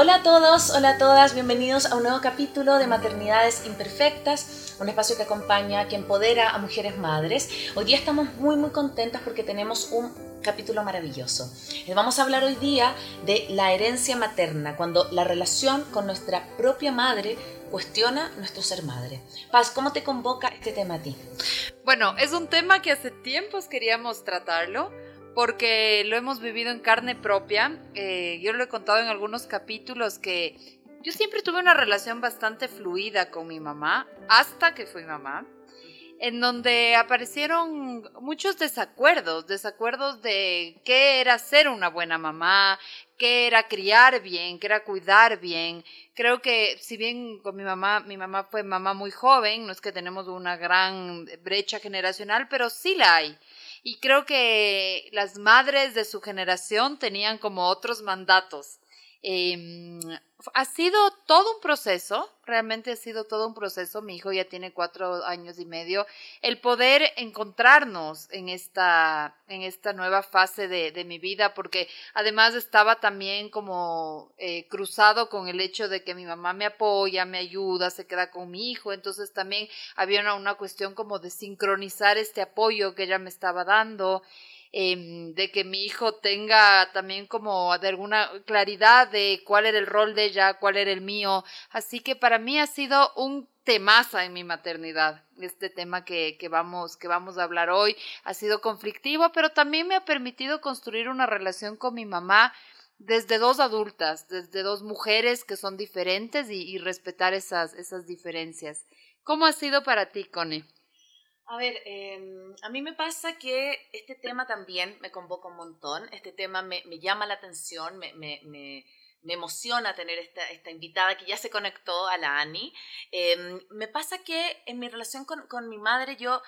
Hola a todos, hola a todas, bienvenidos a un nuevo capítulo de Maternidades Imperfectas, un espacio que acompaña, que empodera a mujeres madres. Hoy día estamos muy muy contentas porque tenemos un capítulo maravilloso. Les vamos a hablar hoy día de la herencia materna, cuando la relación con nuestra propia madre cuestiona nuestro ser madre. Paz, ¿cómo te convoca este tema a ti? Bueno, es un tema que hace tiempos queríamos tratarlo porque lo hemos vivido en carne propia. Eh, yo lo he contado en algunos capítulos que yo siempre tuve una relación bastante fluida con mi mamá hasta que fui mamá en donde aparecieron muchos desacuerdos, desacuerdos de qué era ser una buena mamá, qué era criar bien, qué era cuidar bien. Creo que si bien con mi mamá, mi mamá fue mamá muy joven, no es que tenemos una gran brecha generacional, pero sí la hay. Y creo que las madres de su generación tenían como otros mandatos. Em, ha sido todo un proceso, realmente ha sido todo un proceso. Mi hijo ya tiene cuatro años y medio. El poder encontrarnos en esta, en esta nueva fase de, mi vida, porque además estaba también como eh, cruzado con el hecho de que mi mamá me apoya, me ayuda, se queda con mi hijo. Entonces también había una cuestión como de sincronizar este apoyo que ella me estaba dando. Em, de que mi hijo tenga también como de alguna claridad de cuál era el rol de ella, cuál era el mío. Así que para mí ha sido un temaza en mi maternidad. Este tema que, que, vamos, que vamos a hablar hoy ha sido conflictivo, pero también me ha permitido construir una relación con mi mamá desde dos adultas, desde dos mujeres que son diferentes y, y respetar esas, esas diferencias. ¿Cómo ha sido para ti, Connie? A ver, em, a mí me pasa que este tema también me convoca un montón, este tema me, me llama la atención, me, me, me, emociona tener esta, esta, invitada que ya se conectó a la Ani. Em, me pasa que en mi relación con, con mi madre yo...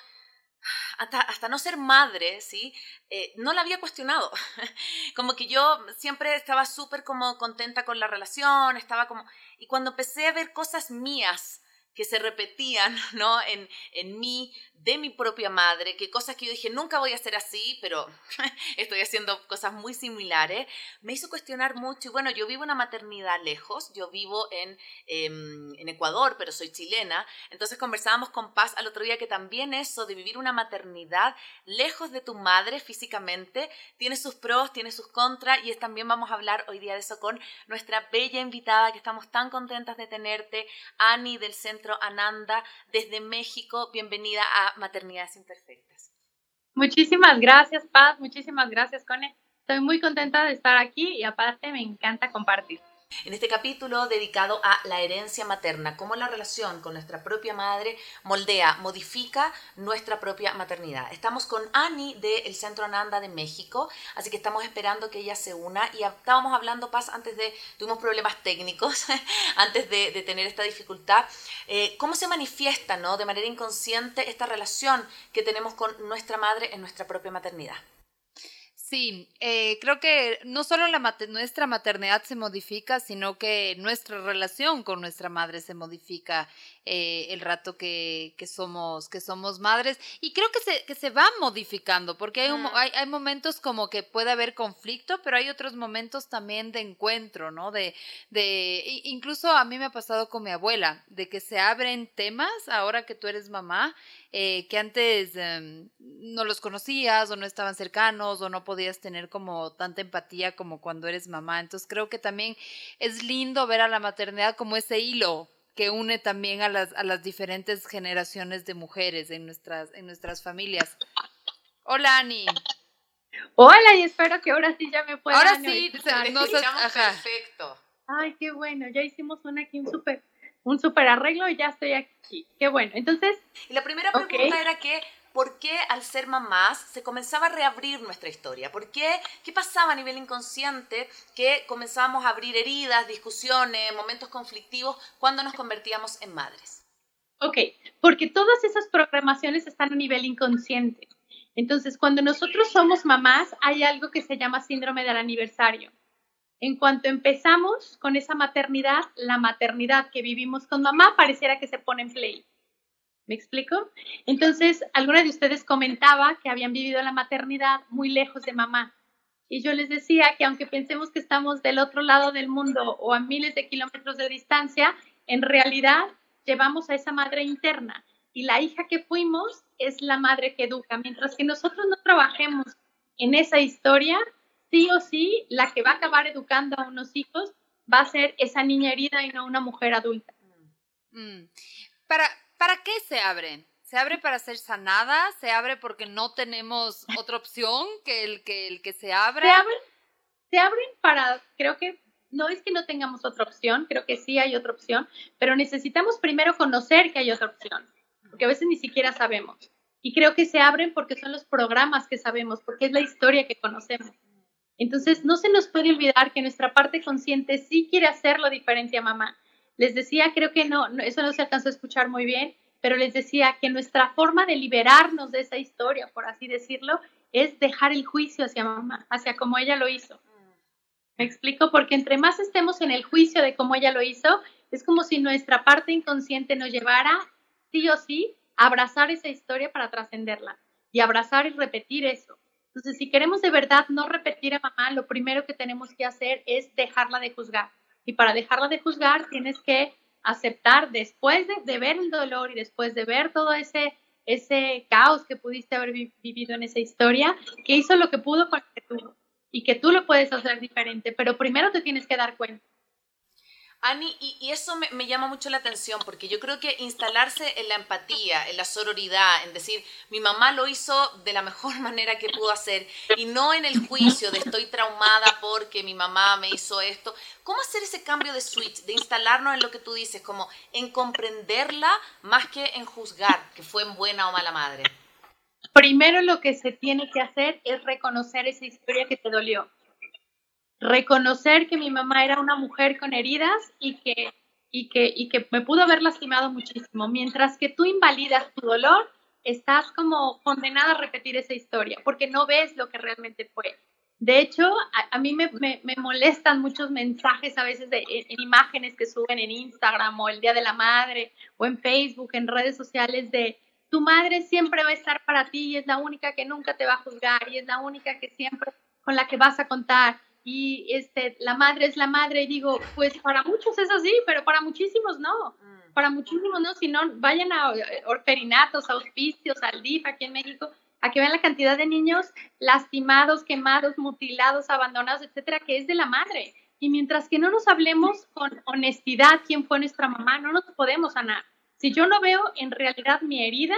Hasta, hasta, no ser madre, ¿sí? Eh, no la había cuestionado. como que yo siempre estaba súper como contenta con la relación, estaba como... Y cuando empecé a ver cosas mías que se repetían, ¿no? En, en mí, de mi propia madre, que cosas que yo dije, nunca voy a hacer así, pero estoy haciendo cosas muy similares, me hizo cuestionar mucho. Y bueno, yo vivo una maternidad lejos, yo vivo en, em, en Ecuador, pero soy chilena, entonces conversábamos con Paz al otro día que también eso de vivir una maternidad lejos de tu madre físicamente tiene sus pros, tiene sus contras, y es, también vamos a hablar hoy día de eso con nuestra bella invitada, que estamos tan contentas de tenerte, Ani del Centro Ananda, desde México. Bienvenida a Maternidades Imperfectas. Muchísimas gracias, Paz. Muchísimas gracias, Cone. Estoy muy contenta de estar aquí y aparte me encanta compartir. En este capítulo dedicado a la herencia materna, cómo la relación con nuestra propia madre moldea, modifica nuestra propia maternidad. Estamos con Ani del Centro Ananda de México, así que estamos esperando que ella se una y estábamos hablando, Paz, antes de, tuvimos problemas técnicos, antes de, tener esta dificultad, eh, cómo se manifiesta ¿no? de manera inconsciente esta relación que tenemos con nuestra madre en nuestra propia maternidad. Sí, eh, creo que no solo la nuestra maternidad se modifica, sino que nuestra relación con nuestra madre se modifica eh, el rato que, que, somos, que somos madres. Y creo que se, que se va modificando, porque hay, hay, hay, momentos como que puede haber conflicto, pero hay otros momentos también de encuentro, ¿no? De, de, incluso a mí me ha pasado con mi abuela, de que se abren temas ahora que tú eres mamá eh, que antes em, no los conocías o no estaban cercanos o no podías tener como tanta empatía como cuando eres mamá. Entonces creo que también es lindo ver a la maternidad como ese hilo que une también a las, a las diferentes generaciones de mujeres en nuestras, en nuestras familias. Hola, Ani. Hola, y espero que ahora sí ya me puedan Ahora sí, Te no, escuchamos ajá. perfecto. Ay, qué bueno, ya hicimos una aquí un súper un super arreglo y ya estoy aquí. Qué bueno. Entonces, Y la primera pregunta era que, ¿por qué al ser mamás se comenzaba a reabrir nuestra historia? ¿Por qué? ¿Qué pasaba a nivel inconsciente que comenzábamos a abrir heridas, discusiones, momentos conflictivos cuando nos convertíamos en madres? Ok, porque todas esas programaciones están a nivel inconsciente. Entonces, cuando nosotros somos mamás, hay algo que se llama síndrome del aniversario. En cuanto empezamos con esa maternidad, la maternidad que vivimos con mamá pareciera que se pone en play. ¿Me explico? Entonces, alguna de ustedes comentaba que habían vivido la maternidad muy lejos de mamá. Y yo les decía que aunque pensemos que estamos del otro lado del mundo o a miles de kilómetros de distancia, en realidad llevamos a esa madre interna. Y la hija que fuimos es la madre que educa. Mientras que nosotros no trabajemos en esa historia, sí o sí, la que va a acabar educando a unos hijos va a ser esa niña herida y no una mujer adulta. Mm. ¿Para, ¿Para qué se abren? ¿Se abre para ser sanada? ¿Se abre porque no tenemos otra opción que el que, el que se abre? Se abren, se abren para, creo que no es que no tengamos otra opción, creo que sí hay otra opción, pero necesitamos primero conocer que hay otra opción, porque a veces ni siquiera sabemos. Y creo que se abren porque son los programas que sabemos, porque es la historia que conocemos. Entonces, no se nos puede olvidar que nuestra parte consciente sí quiere hacerlo diferente a mamá. Les decía, creo que no, eso no se alcanzó a escuchar muy bien, pero les decía que nuestra forma de liberarnos de esa historia, por así decirlo, es dejar el juicio hacia mamá, hacia como ella lo hizo. Me explico, porque entre más estemos en el juicio de cómo ella lo hizo, es como si nuestra parte inconsciente nos llevara, sí o sí, a abrazar esa historia para trascenderla y abrazar y repetir eso. Entonces, si queremos de verdad no repetir a mamá, lo primero que tenemos que hacer es dejarla de juzgar. Y para dejarla de juzgar, tienes que aceptar después de, ver el dolor y después de ver todo ese, ese caos que pudiste haber vi- vivido en esa historia, que hizo lo que pudo con que tuvo y que tú lo puedes hacer diferente, pero primero te tienes que dar cuenta. Ani, y, eso me llama mucho la atención porque yo creo que instalarse en la empatía, en la sororidad, en decir, mi mamá lo hizo de la mejor manera que pudo hacer y no en el juicio de estoy traumada porque mi mamá me hizo esto. ¿Cómo hacer ese cambio de switch, de instalarnos en lo que tú dices, como en comprenderla más que en juzgar que fue buena o mala madre? Primero lo que se tiene que hacer es reconocer esa historia que te dolió. Reconocer que mi mamá era una mujer con heridas y que, y que, y que me pudo haber lastimado muchísimo. Mientras que tú invalidas tu dolor, estás como condenada a repetir esa historia porque no ves lo que realmente fue. De hecho, a, mí me, me, me, molestan muchos mensajes a veces de, en, imágenes que suben en Instagram o el Día de la Madre o en Facebook, en redes sociales de tu madre siempre va a estar para ti y es la única que nunca te va a juzgar y es la única que siempre con la que vas a contar y este la madre es la madre y digo pues para muchos es así pero para muchísimos no. Mm. para muchísimos no si no vayan a orferinatos a hospicios al DIF aquí en México a que vean la cantidad de niños lastimados quemados mutilados abandonados etcétera que es de la madre. Y mientras que no nos hablemos con honestidad quién fue nuestra mamá no nos podemos sanar si yo no veo en realidad mi herida,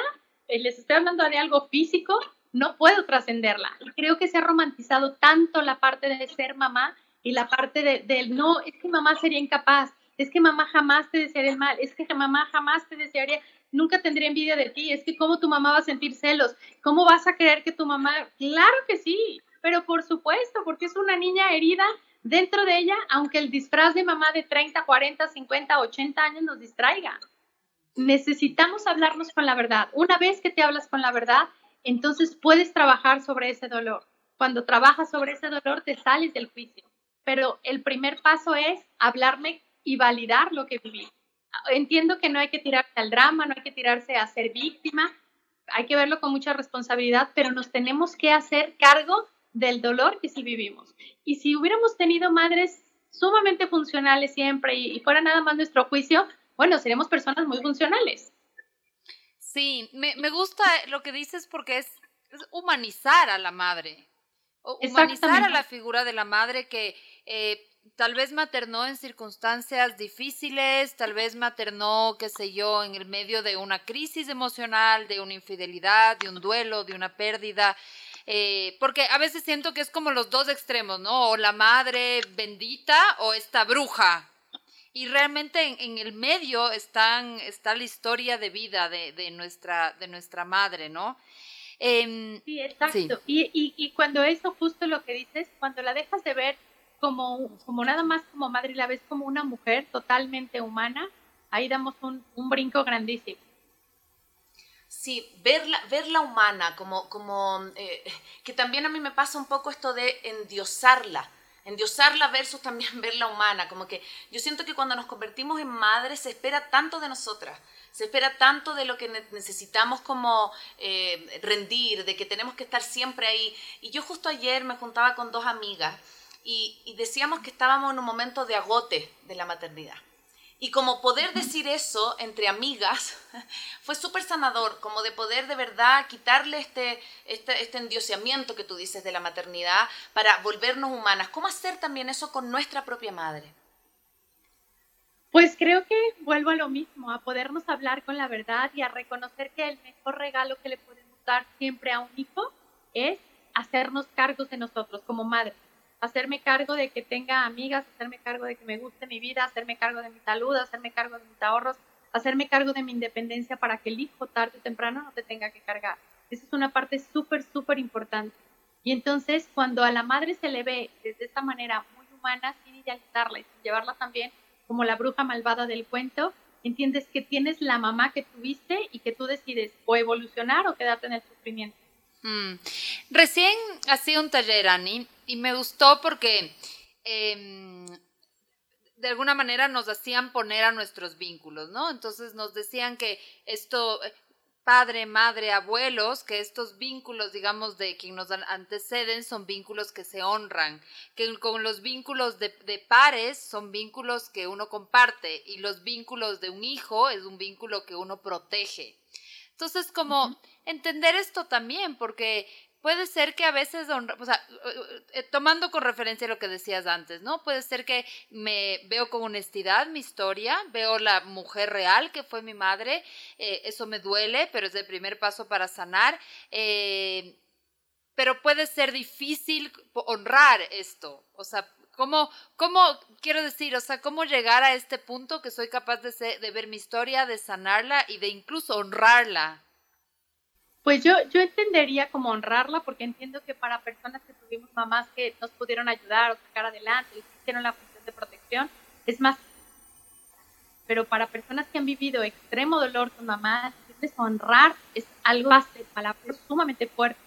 eh, les estoy hablando de algo físico, no puedo trascenderla. Creo que se ha romantizado tanto la parte de ser mamá y la parte del de, no, es que mamá sería incapaz, es que mamá jamás te desearía mal, es que mamá jamás te desearía, nunca tendría envidia de ti, es que cómo tu mamá va a sentir celos, cómo vas a creer que tu mamá, claro que sí, pero por supuesto, porque es una niña herida dentro de ella, aunque el disfraz de mamá de 30, 40, 50, 80 años nos distraiga necesitamos hablarnos con la verdad. Una vez que te hablas con la verdad, entonces puedes trabajar sobre ese dolor. Cuando trabajas sobre ese dolor, te sales del juicio. Pero el primer paso es hablarme y validar lo que viví. Entiendo que no hay que tirarse al drama, no hay que tirarse a ser víctima, hay que verlo con mucha responsabilidad, pero nos tenemos que hacer cargo del dolor que sí vivimos. Y si hubiéramos tenido madres sumamente funcionales siempre y, fuera nada más nuestro juicio, bueno, seremos personas muy funcionales. Sí, me, me gusta lo que dices porque es, es humanizar a la madre, humanizar a la figura de la madre que eh, tal vez maternó en circunstancias difíciles, tal vez maternó, qué sé yo, en el medio de una crisis emocional, de una infidelidad, de un duelo, de una pérdida. Eh, porque a veces siento que es como los dos extremos, ¿no? O la madre bendita o esta bruja. Y realmente en, el medio están, está la historia de vida de, de nuestra, de nuestra madre, ¿no? Em, sí, exacto. Y, y, y, cuando eso, justo lo que dices, cuando la dejas de ver como, como nada más como madre y la ves como una mujer totalmente humana, ahí damos un, un brinco grandísimo. Sí, verla, verla humana, como, como eh, que también a mí me pasa un poco esto de endiosarla, endiosarla versus también verla humana, como que yo siento que cuando nos convertimos en madres se espera tanto de nosotras, se espera tanto de lo que necesitamos como eh, rendir, de que tenemos que estar siempre ahí. Y yo justo ayer me juntaba con dos amigas y, y decíamos que estábamos en un momento de agote de la maternidad. Y como poder decir eso entre amigas fue súper sanador, como de poder de verdad quitarle este, este, este endioseamiento que tú dices de la maternidad para volvernos humanas. ¿Cómo hacer también eso con nuestra propia madre? Pues creo que vuelvo a lo mismo, a podernos hablar con la verdad y a reconocer que el mejor regalo que le podemos dar siempre a un hijo es hacernos cargos de nosotros como madres. Hacerme cargo de que tenga amigas, hacerme cargo de que me guste mi vida, hacerme cargo de mi salud, hacerme cargo de mis ahorros, hacerme cargo de mi independencia para que el hijo tarde o temprano no te tenga que cargar. Esa es una parte súper, súper importante. Y entonces, cuando a la madre se le ve desde esta manera muy humana, sin idealizarla y sin llevarla también como la bruja malvada del cuento, entiendes que tienes la mamá que tuviste y que tú decides o evolucionar o quedarte en el sufrimiento. Mm. Recién hacía un taller, Ani, y me gustó porque em, de alguna manera nos hacían poner a nuestros vínculos, ¿no? Entonces nos decían que esto, padre, madre, abuelos, que estos vínculos, digamos, de quien nos anteceden son vínculos que se honran, que con los vínculos de, pares son vínculos que uno comparte y los vínculos de un hijo es un vínculo que uno protege. Entonces, como entender esto también, porque puede ser que a veces, o sea, eh, tomando con referencia lo que decías antes, ¿no? Puede ser que me veo con honestidad mi historia, veo la mujer real que fue mi madre, eh, eso me duele, pero es el primer paso para sanar. Eh, pero puede ser difícil honrar esto, o sea, ¿Cómo, ¿Cómo, quiero decir, o sea, cómo llegar a este punto que soy capaz de, de ver mi historia, de sanarla y de incluso honrarla? Pues yo, yo entendería como honrarla porque entiendo que para personas que tuvimos mamás que nos pudieron ayudar o sacar adelante, y hicieron la función de protección, es más. Pero para personas que han vivido extremo dolor con mamás, honrar es algo de palabras sumamente fuerte.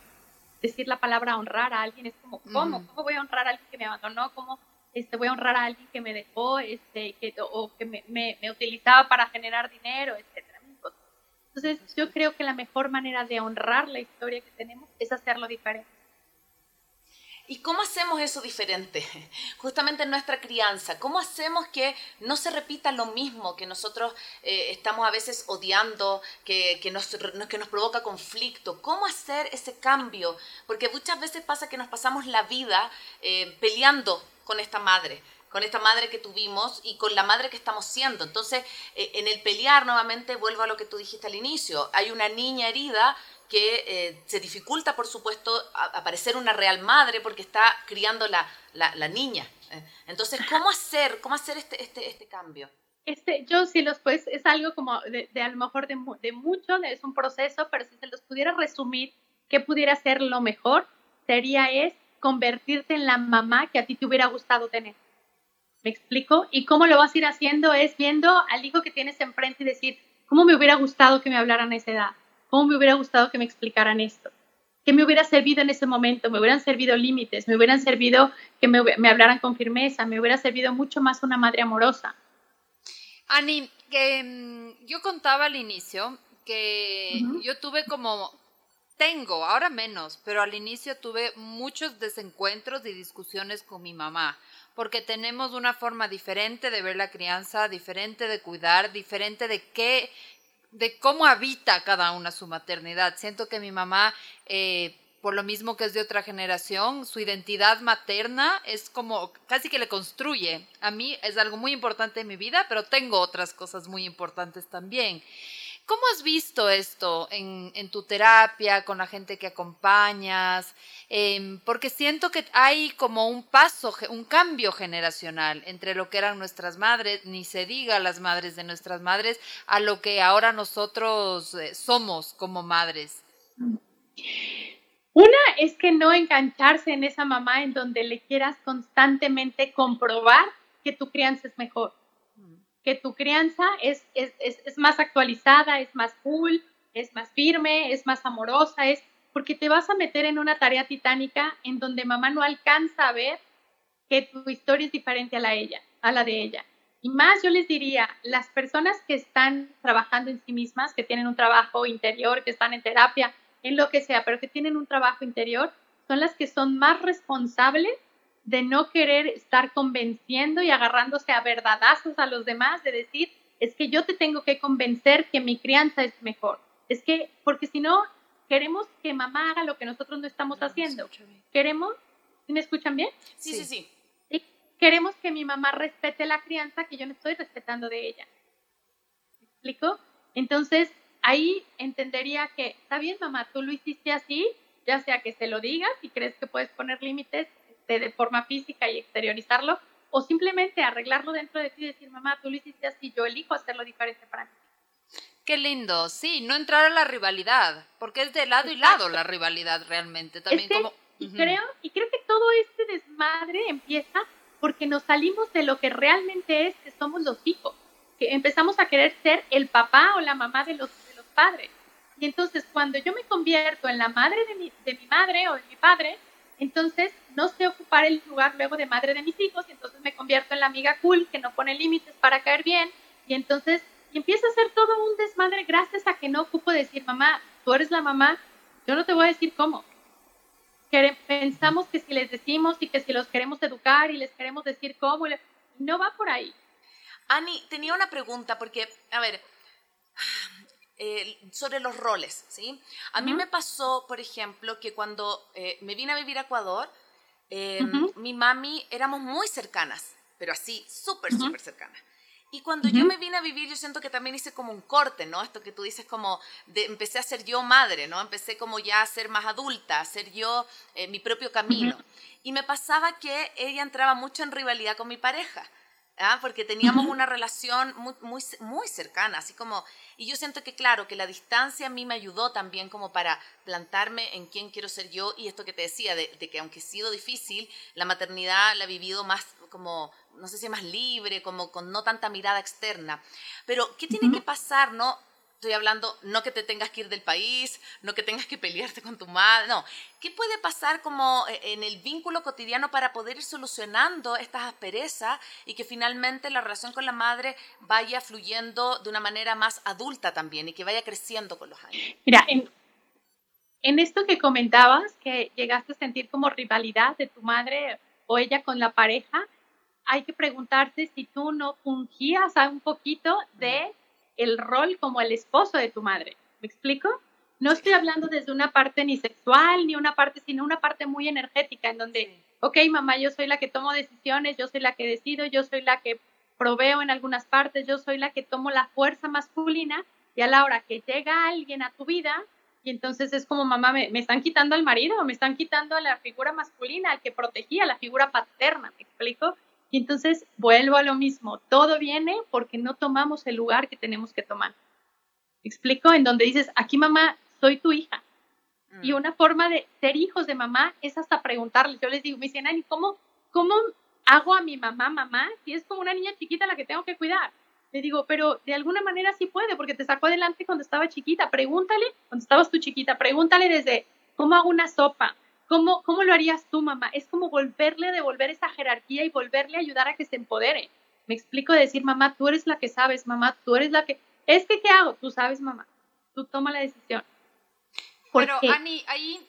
Decir la palabra honrar a alguien es como, ¿cómo? ¿Cómo voy a honrar a alguien que me abandonó? ¿Cómo este, voy a honrar a alguien que me dejó este, que, o que me, me, me utilizaba para generar dinero, etcétera? Entonces, yo creo que la mejor manera de honrar la historia que tenemos es hacerlo diferente. ¿Y cómo hacemos eso diferente? Justamente en nuestra crianza. ¿Cómo hacemos que no se repita lo mismo que nosotros eh, estamos a veces odiando, que, que, nos, que nos provoca conflicto? ¿Cómo hacer ese cambio? Porque muchas veces pasa que nos pasamos la vida eh, peleando con esta madre con esta madre que tuvimos y con la madre que estamos siendo. Entonces, eh, en el pelear nuevamente, vuelvo a lo que tú dijiste al inicio, hay una niña herida que eh, se dificulta, por supuesto, aparecer una real madre porque está criando la, la, niña. Eh, entonces, ¿cómo hacer, cómo hacer este, este, este cambio? Este, yo sí los pues es algo como de, a lo mejor de, de, mucho, es un proceso, pero si se los pudiera resumir, ¿qué pudiera ser lo mejor? Sería es convertirte en la mamá que a ti te hubiera gustado tener. ¿Me explico? Y cómo lo vas a ir haciendo es viendo al hijo que tienes enfrente y decir, ¿cómo me hubiera gustado que me hablaran a esa edad? ¿Cómo me hubiera gustado que me explicaran esto? ¿Qué me hubiera servido en ese momento? Me hubieran servido límites, me hubieran servido que me, hablaran con firmeza, me hubiera servido mucho más una madre amorosa. Ani, que mm, yo contaba al inicio que yo tuve como tengo, ahora menos, pero al inicio tuve muchos desencuentros y discusiones con mi mamá porque tenemos una forma diferente de ver la crianza, diferente de cuidar, diferente de qué, de cómo habita cada una su maternidad. Siento que mi mamá, eh, por lo mismo que es de otra generación, su identidad materna es como casi que le construye. A mí es algo muy importante en mi vida, pero tengo otras cosas muy importantes también. ¿Cómo has visto esto en, tu terapia, con la gente que acompañas? Em, porque siento que hay como un paso, un cambio generacional entre lo que eran nuestras madres, ni se diga las madres de nuestras madres, a lo que ahora nosotros eh, somos como madres. Una es que no engancharse en esa mamá en donde le quieras constantemente comprobar que tu crianza es mejor que tu crianza es, es, es, más actualizada, es más cool, es más firme, es más amorosa, es porque te vas a meter en una tarea titánica en donde mamá no alcanza a ver que tu historia es diferente a la, ella, a la de ella. Y más yo les diría, las personas que están trabajando en sí mismas, que tienen un trabajo interior, que están en terapia, en lo que sea, pero que tienen un trabajo interior, son las que son más responsables de no querer estar convenciendo y agarrándose a verdadazos a los demás, de decir, es que yo te tengo que convencer que mi crianza es mejor. Es que, porque si no, queremos que mamá haga lo que nosotros no estamos haciendo. Queremos, ¿me escuchan bien? Sí, sí, sí, Queremos que mi mamá respete la crianza que yo no estoy respetando de ella. ¿Me explico? Entonces, ahí entendería que, está bien, mamá, tú lo hiciste así, ya sea que se lo digas y crees que puedes poner límites, de forma física y exteriorizarlo, o simplemente arreglarlo dentro de ti y decir, mamá, tú lo hiciste así, yo elijo hacerlo diferente para mí. Qué lindo, sí, no entrar a la rivalidad, porque es de lado y lado la rivalidad realmente. También como... y, creo, y creo que todo este desmadre empieza porque nos salimos de lo que realmente es que somos los hijos, que empezamos a querer ser el papá o la mamá de los, de los padres. Y entonces cuando yo me convierto en la madre de mi, de mi madre o de mi padre, entonces no sé ocupar el lugar luego de madre de mis hijos y entonces me convierto en la amiga cool que no pone límites para caer bien y entonces empieza a ser todo un desmadre gracias a que no ocupo decir, mamá, tú eres la mamá, yo no te voy a decir cómo. Pensamos que si les decimos y que si los queremos educar y les queremos decir cómo, no va por ahí. Ani, tenía una pregunta porque, a ver, eh, sobre los roles, ¿sí? A mí me pasó, por ejemplo, que cuando eh, me vine a vivir a Ecuador, em, mi mami éramos muy cercanas, pero así, súper, súper cercanas. Y cuando yo me vine a vivir, yo siento que también hice como un corte, ¿no? Esto que tú dices como, de, empecé a ser yo madre, ¿no? Empecé como ya a ser más adulta, a ser yo eh, mi propio camino. Y me pasaba que ella entraba mucho en rivalidad con mi pareja. ¿Ah? porque teníamos una relación muy, muy, muy cercana, así como, y yo siento que claro, que la distancia a mí me ayudó también como para plantarme en quién quiero ser yo y esto que te decía, de, de que aunque ha sido difícil, la maternidad la he vivido más como, no sé si más libre, como con no tanta mirada externa, pero ¿qué tiene que pasar, no? Estoy hablando no que te tengas que ir del país, no que tengas que pelearte con tu madre, no. ¿Qué puede pasar como eh, en el vínculo cotidiano para poder ir solucionando estas asperezas y que finalmente la relación con la madre vaya fluyendo de una manera más adulta también y que vaya creciendo con los años? Mira, en, en esto que comentabas, que llegaste a sentir como rivalidad de tu madre o ella con la pareja, hay que preguntarse si tú no fungías un poquito de el rol como el esposo de tu madre. ¿Me explico? No estoy hablando desde una parte ni sexual, ni una parte, sino una parte muy energética, en donde, ok, mamá, yo soy la que tomo decisiones, yo soy la que decido, yo soy la que proveo en algunas partes, yo soy la que tomo la fuerza masculina, y a la hora que llega alguien a tu vida, y entonces es como, mamá, me, me están quitando al marido, me están quitando a la figura masculina, al que protegía, la figura paterna, ¿me explico? Y entonces vuelvo a lo mismo, todo viene porque no tomamos el lugar que tenemos que tomar. explico? En donde dices, aquí mamá, soy tu hija. Y mm. una forma de ser hijos de mamá es hasta preguntarles. Yo les digo, me dicen, Ani, ¿cómo, ¿cómo hago a mi mamá mamá si es como una niña chiquita la que tengo que cuidar? Le digo, pero de alguna manera sí puede, porque te sacó adelante cuando estaba chiquita. Pregúntale, cuando estabas tú chiquita, pregúntale desde cómo hago una sopa, ¿Cómo, ¿Cómo lo harías tú, mamá? Es como volverle a devolver esa jerarquía y volverle a ayudar a que se empodere. Me explico decir, mamá, tú eres la que sabes, mamá, tú eres la que... Es que, ¿qué hago? Tú sabes, mamá. Tú toma la decisión. Pero, Ani, ahí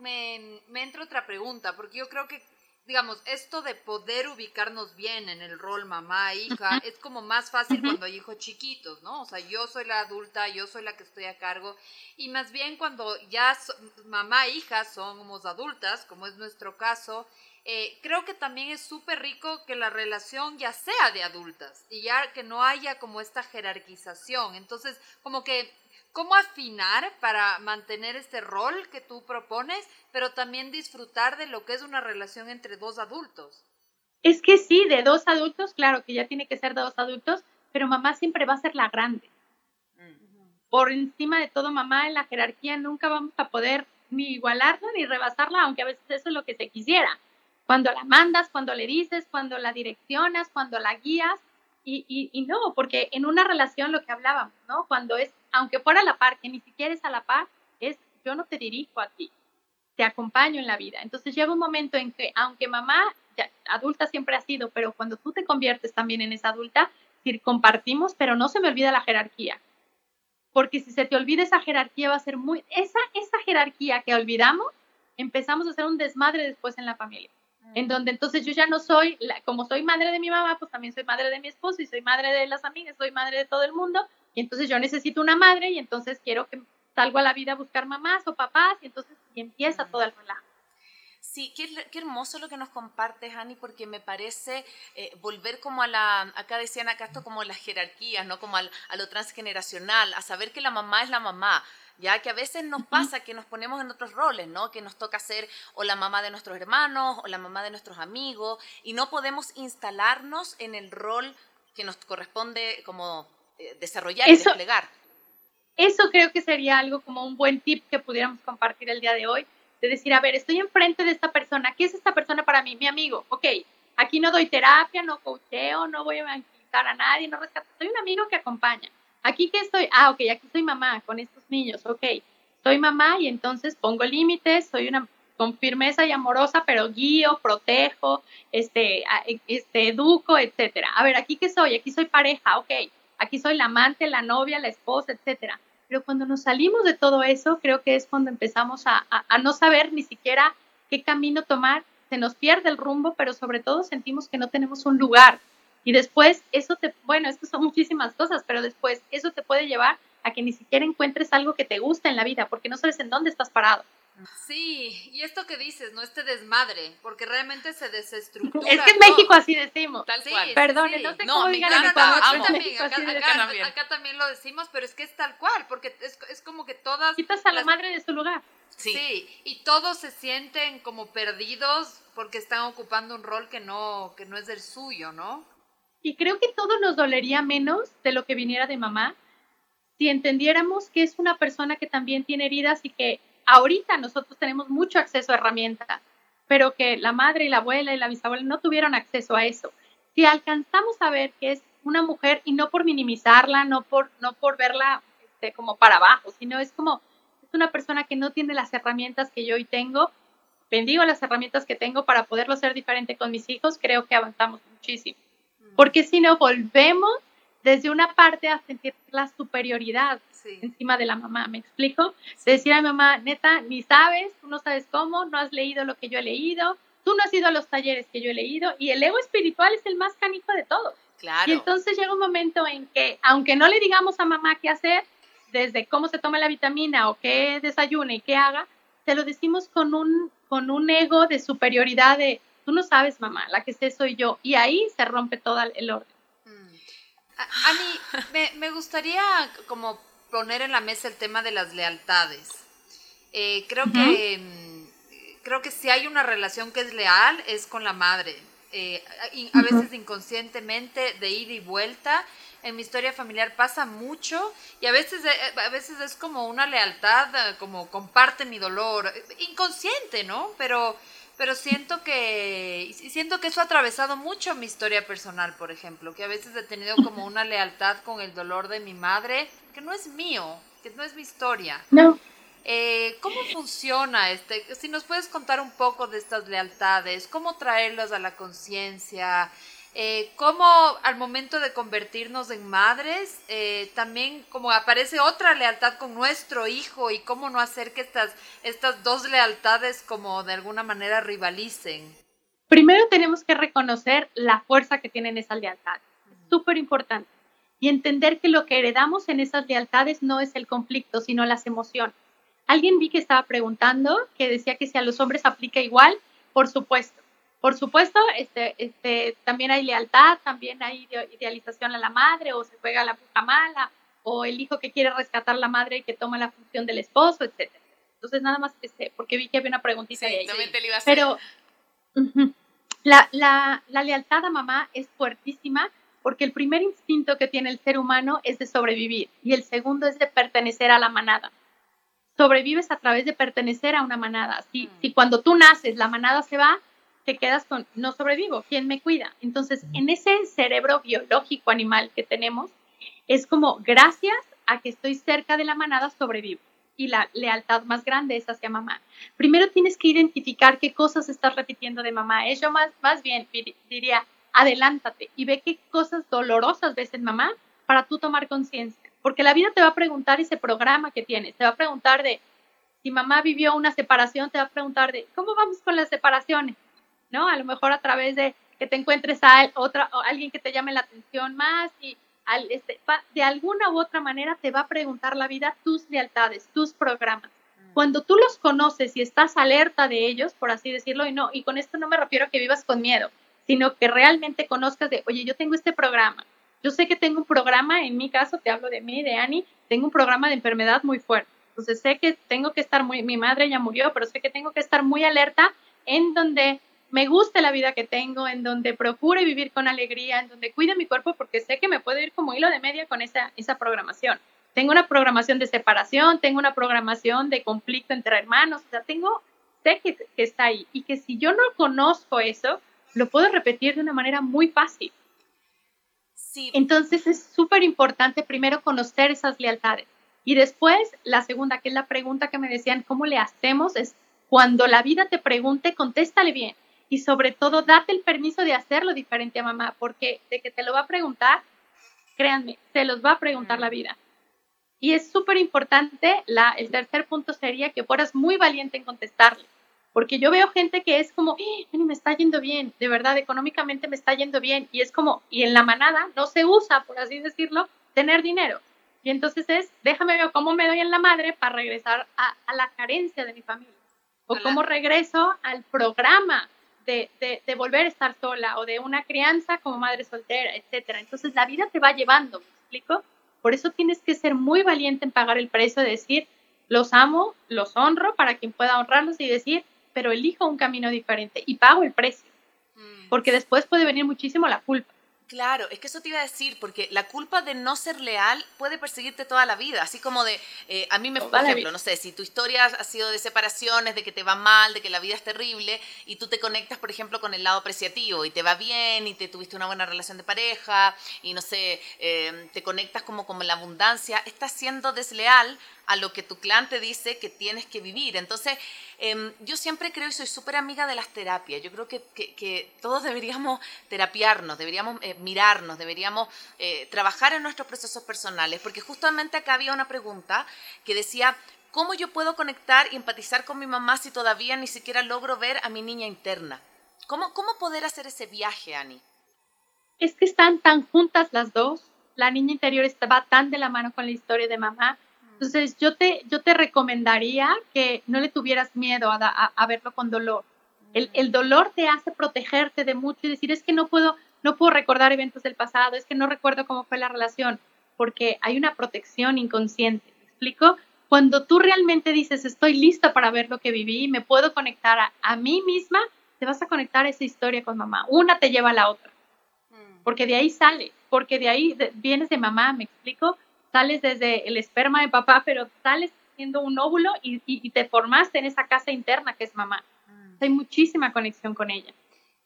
me, me entra otra pregunta, porque yo creo que digamos, esto de poder ubicarnos bien en el rol mamá, hija, es como más fácil cuando hay hijos chiquitos, ¿no? O sea, yo soy la adulta, yo soy la que estoy a cargo, y más bien cuando ya mamá e hija somos adultas, como es nuestro caso, eh, creo que también es súper rico que la relación ya sea de adultas y ya que no haya como esta jerarquización. Entonces, como que, ¿cómo afinar para mantener este rol que tú propones, pero también disfrutar de lo que es una relación entre dos adultos? Es que sí, de dos adultos, claro que ya tiene que ser de dos adultos, pero mamá siempre va a ser la grande. Por encima de todo, mamá en la jerarquía nunca vamos a poder ni igualarla ni rebasarla, aunque a veces eso es lo que se quisiera cuando la mandas, cuando le dices, cuando la direccionas, cuando la guías. Y, y, no, porque en una relación lo que hablábamos, ¿no? Cuando es, aunque fuera a la par, que ni siquiera es a la par, es yo no te dirijo a ti, te acompaño en la vida. Entonces llega un momento en que, aunque mamá ya, adulta siempre ha sido, pero cuando tú te conviertes también en esa adulta, si compartimos, pero no se me olvida la jerarquía. Porque si se te olvida esa jerarquía va a ser muy, esa, esa jerarquía que olvidamos, empezamos a hacer un desmadre después en la familia en donde entonces yo ya no soy, como soy madre de mi mamá, pues también soy madre de mi esposo y soy madre de las amigas, soy madre de todo el mundo, y entonces yo necesito una madre y entonces quiero que salgo a la vida a buscar mamás o papás y entonces y empieza todo el relajo. Sí, qué, qué, hermoso lo que nos compartes, Ani, porque me parece eh, volver como a la, acá decían acá esto como las jerarquías, ¿no? Como al, a lo transgeneracional, a saber que la mamá es la mamá, ya que a veces nos pasa que nos ponemos en otros roles, ¿no? Que nos toca ser o la mamá de nuestros hermanos o la mamá de nuestros amigos y no podemos instalarnos en el rol que nos corresponde como eh, desarrollar y desplegar. Eso creo que sería algo como un buen tip que pudiéramos compartir el día de hoy, de decir, a ver, estoy enfrente de esta persona, ¿qué es esta persona para mí? Mi amigo, ok, aquí no doy terapia, no coacheo, no voy a quitar a nadie, no rescato, soy un amigo que acompaña Aquí que estoy, ah, ok, aquí soy mamá con estos niños, ok. Soy mamá y entonces pongo límites, soy una con firmeza y amorosa, pero guío, protejo, este, este, educo, etcétera. A ver, aquí que soy, aquí soy pareja, ok. Aquí soy la amante, la novia, la esposa, etcétera. Pero cuando nos salimos de todo eso, creo que es cuando empezamos a, no saber ni siquiera qué camino tomar, se nos pierde el rumbo, pero sobre todo sentimos que no tenemos un lugar, y después eso te, bueno, esto son muchísimas cosas, pero después eso te puede llevar a que ni siquiera encuentres algo que te gusta en la vida, porque no sabes en dónde estás parado. Sí, y esto que dices, no este desmadre, porque realmente se desestructura. Es que en México así decimos. Tal cual. Perdón, no sé cómo digan en Ecuador. acá, también. lo decimos, pero es que es tal cual, porque es, es como que todas... Quitas a la madre de su lugar. Sí. sí. y todos se sienten como perdidos porque están ocupando un rol que no, que no es del suyo, ¿no? Y creo que todo nos dolería menos de lo que viniera de mamá si entendiéramos que es una persona que también tiene heridas y que ahorita nosotros tenemos mucho acceso a herramientas, pero que la madre y la abuela y la bisabuela no tuvieron acceso a eso. Si alcanzamos a ver que es una mujer y no por minimizarla, no por, no por verla este, como para abajo, sino es como es una persona que no tiene las herramientas que yo hoy tengo, bendigo las herramientas que tengo para poderlo ser diferente con mis hijos, creo que avanzamos muchísimo porque si no volvemos desde una parte a sentir la superioridad encima de la mamá, ¿me explico? decir a mi mamá, neta, ni sabes, tú no sabes cómo, no has leído lo que yo he leído, tú no has ido a los talleres que yo he leído y el ego espiritual es el más canijo de todos. Claro. Y entonces llega un momento en que, aunque no le digamos a mamá qué hacer, desde cómo se toma la vitamina o qué desayune y qué haga, se lo decimos con un, con un ego de superioridad de, tú no sabes, mamá, la que sé soy yo. Y ahí se rompe todo el orden. Mm. Ani, me, me, gustaría como poner en la mesa el tema de las lealtades. Eh, creo que mm, creo que si hay una relación que es leal es con la madre. Eh, a veces inconscientemente, de ida y vuelta. En mi historia familiar pasa mucho y a veces, eh, a veces es como una lealtad, como comparte mi dolor, inconsciente, ¿no? Pero pero siento que siento que eso ha atravesado mucho mi historia personal, por ejemplo, que a veces he tenido como una lealtad con el dolor de mi madre, que no es mío, que no es mi historia. No. Eh, ¿Cómo funciona este? Si nos puedes contar un poco de estas lealtades, cómo traerlas a la conciencia, eh, cómo al momento de convertirnos en madres, eh, también como aparece otra lealtad con nuestro hijo y cómo no hacer que estas, estas dos lealtades como de alguna manera rivalicen. Primero tenemos que reconocer la fuerza que tienen esas lealtades, súper importante, y entender que lo que heredamos en esas lealtades no es el conflicto, sino las emociones. Alguien vi que estaba preguntando, que decía que si a los hombres aplica igual, por supuesto Por supuesto, este, este, también hay lealtad, también hay idealización a la madre, o se juega a la puta mala, o el hijo que quiere rescatar a la madre y que toma la función del esposo, etc. Entonces, nada más, este, porque vi que había una preguntita sí, ahí. Te iba a hacer. Pero la, la, la lealtad a mamá es fuertísima porque el primer instinto que tiene el ser humano es de sobrevivir y el segundo es de pertenecer a la manada. Sobrevives a través de pertenecer a una manada. Si, mm. si cuando tú naces la manada se va, te quedas con, no sobrevivo, ¿quién me cuida? Entonces, en ese cerebro biológico animal que tenemos, es como, gracias a que estoy cerca de la manada, sobrevivo. Y la lealtad más grande es hacia mamá. Primero tienes que identificar qué cosas estás repitiendo de mamá. Eso más, más bien diría, adelántate y ve qué cosas dolorosas ves en mamá para tú tomar conciencia. Porque la vida te va a preguntar ese programa que tienes. Te va a preguntar de, si mamá vivió una separación, te va a preguntar de, ¿cómo vamos con las separaciones? ¿No? A lo mejor a través de que te encuentres a otra, alguien que te llame la atención más y al, este, de alguna u otra manera te va a preguntar la vida tus lealtades, tus programas. Mm. Cuando tú los conoces y estás alerta de ellos, por así decirlo, y no, y con esto no me refiero a que vivas con miedo, sino que realmente conozcas de, oye, yo tengo este programa, yo sé que tengo un programa, en mi caso, te hablo de mí, de Annie, tengo un programa de enfermedad muy fuerte. Entonces sé que tengo que estar muy, mi madre ya murió, pero sé que tengo que estar muy alerta en donde me guste la vida que tengo, en donde procure vivir con alegría, en donde cuide mi cuerpo, porque sé que me puedo ir como hilo de media con esa, esa programación. Tengo una programación de separación, tengo una programación de conflicto entre hermanos, o sea, tengo, sé que, que está ahí y que si yo no conozco eso, lo puedo repetir de una manera muy fácil. Sí. Entonces es súper importante primero conocer esas lealtades. Y después, la segunda, que es la pregunta que me decían, ¿cómo le hacemos? Es cuando la vida te pregunte, contéstale bien y sobre todo date el permiso de hacerlo diferente a mamá, porque de que te lo va a preguntar, créanme, te los va a preguntar la vida. Y es súper importante, el tercer punto sería que fueras muy valiente en contestarle, porque yo veo gente que es como, ¡Eh, me está yendo bien, de verdad, económicamente me está yendo bien, y es como, y en la manada no se usa, por así decirlo, tener dinero. Y entonces es, déjame ver cómo me doy en la madre para regresar a, la carencia de mi familia, o cómo regreso al programa de, volver a estar sola o de una crianza como madre soltera, etcétera. Entonces la vida te va llevando, ¿me explico? Por eso tienes que ser muy valiente en pagar el precio de decir, los amo, los honro para quien pueda honrarlos y decir, pero elijo un camino diferente y pago el precio. Mm. Porque después puede venir muchísimo la culpa. Claro, es que eso te iba a decir, porque la culpa de no ser leal puede perseguirte toda la vida, así como de, eh, a mí me, por ejemplo, no sé, si tu historia ha sido de separaciones, de que te va mal, de que la vida es terrible, y tú te conectas, por ejemplo, con el lado apreciativo, y te va bien, y te tuviste una buena relación de pareja, y no sé, eh, te conectas como con la abundancia, estás siendo desleal a lo que tu clan te dice que tienes que vivir. Entonces, em, yo siempre creo y soy súper amiga de las terapias. Yo creo que, todos deberíamos terapiarnos, deberíamos eh, mirarnos, deberíamos eh, trabajar en nuestros procesos personales, porque justamente acá había una pregunta que decía, ¿cómo yo puedo conectar y empatizar con mi mamá si todavía ni siquiera logro ver a mi niña interna? ¿Cómo, cómo poder hacer ese viaje, Ani? Es que están tan juntas las dos. La niña interior va tan de la mano con la historia de mamá entonces, yo te, yo te recomendaría que no le tuvieras miedo a, verlo con dolor. El, el, dolor te hace protegerte de mucho y decir, es que no puedo, no puedo recordar eventos del pasado, es que no recuerdo cómo fue la relación, porque hay una protección inconsciente. ¿Me explico? Cuando tú realmente dices, estoy lista para ver lo que viví, me puedo conectar a, a mí misma, te vas a conectar a esa historia con mamá. Una te lleva a la otra, mm. porque de ahí sale, porque de ahí vienes de mamá, ¿me explico? Sales desde el esperma de papá, pero sales siendo un óvulo y, te formaste en esa casa interna que es mamá. Mm. Hay muchísima conexión con ella.